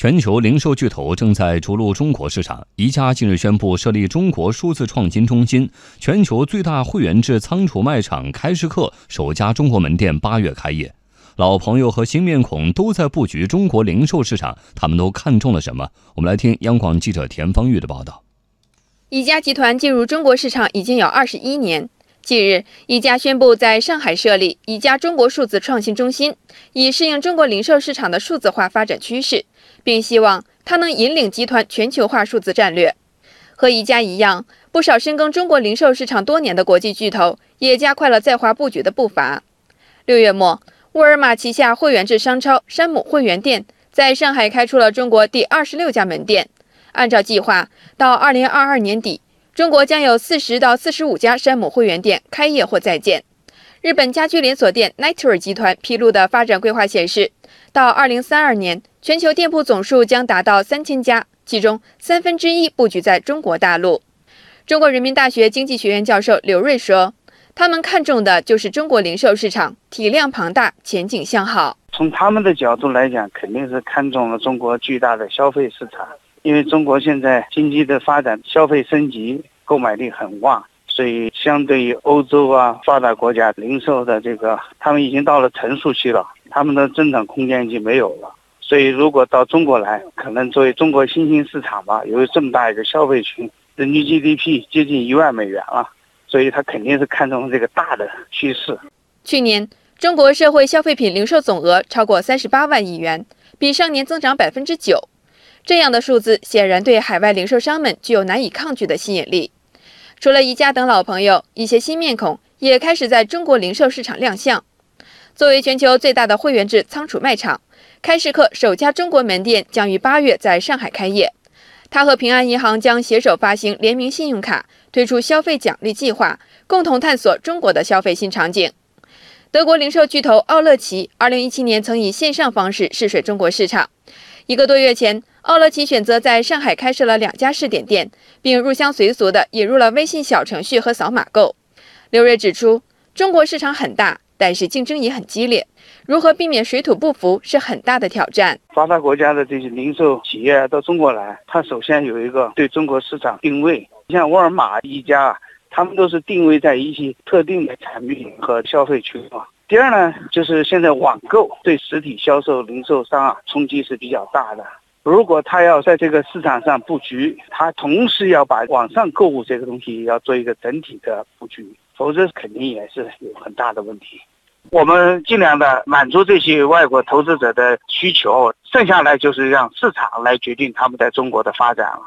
全球零售巨头正在逐鹿中国市场。宜家近日宣布设立中国数字创新中心，全球最大会员制仓储卖场开市客首家中国门店八月开业。老朋友和新面孔都在布局中国零售市场，他们都看中了什么？我们来听央广记者田方玉的报道。宜家集团进入中国市场已经有二十一年。近日，宜家宣布在上海设立宜家中国数字创新中心，以适应中国零售市场的数字化发展趋势。并希望它能引领集团全球化数字战略。和宜家一样，不少深耕中国零售市场多年的国际巨头也加快了在华布局的步伐。六月末，沃尔玛旗下会员制商超山姆会员店在上海开出了中国第二十六家门店。按照计划，到二零二二年底，中国将有四十到四十五家山姆会员店开业或在建。日本家居连锁店奈特尔集团披露的发展规划显示，到二零三二年。全球店铺总数将达到三千家，其中三分之一布局在中国大陆。中国人民大学经济学院教授刘瑞说：“他们看中的就是中国零售市场体量庞大，前景向好。从他们的角度来讲，肯定是看中了中国巨大的消费市场，因为中国现在经济的发展，消费升级，购买力很旺，所以相对于欧洲啊发达国家，零售的这个他们已经到了成熟期了，他们的增长空间已经没有了。”所以，如果到中国来，可能作为中国新兴市场吧，由于这么大一个消费群，人均 GDP 接近一万美元了，所以他肯定是看中这个大的趋势。去年，中国社会消费品零售总额超过三十八万亿元，比上年增长百分之九。这样的数字显然对海外零售商们具有难以抗拒的吸引力。除了宜家等老朋友，一些新面孔也开始在中国零售市场亮相。作为全球最大的会员制仓储卖场。开市客首家中国门店将于八月在上海开业，它和平安银行将携手发行联名信用卡，推出消费奖励计划，共同探索中国的消费新场景。德国零售巨头奥乐奇2017年曾以线上方式试水中国市场，一个多月前，奥乐奇选择在上海开设了两家试点店，并入乡随俗地引入了微信小程序和扫码购。刘锐指出，中国市场很大。但是竞争也很激烈，如何避免水土不服是很大的挑战。发达国家的这些零售企业到中国来，它首先有一个对中国市场定位，像沃尔玛、一家，他们都是定位在一些特定的产品和消费群。第二呢，就是现在网购对实体销售零售商啊冲击是比较大的。如果他要在这个市场上布局，他同时要把网上购物这个东西要做一个整体的布局，否则肯定也是有很大的问题。我们尽量的满足这些外国投资者的需求，剩下来就是让市场来决定他们在中国的发展了。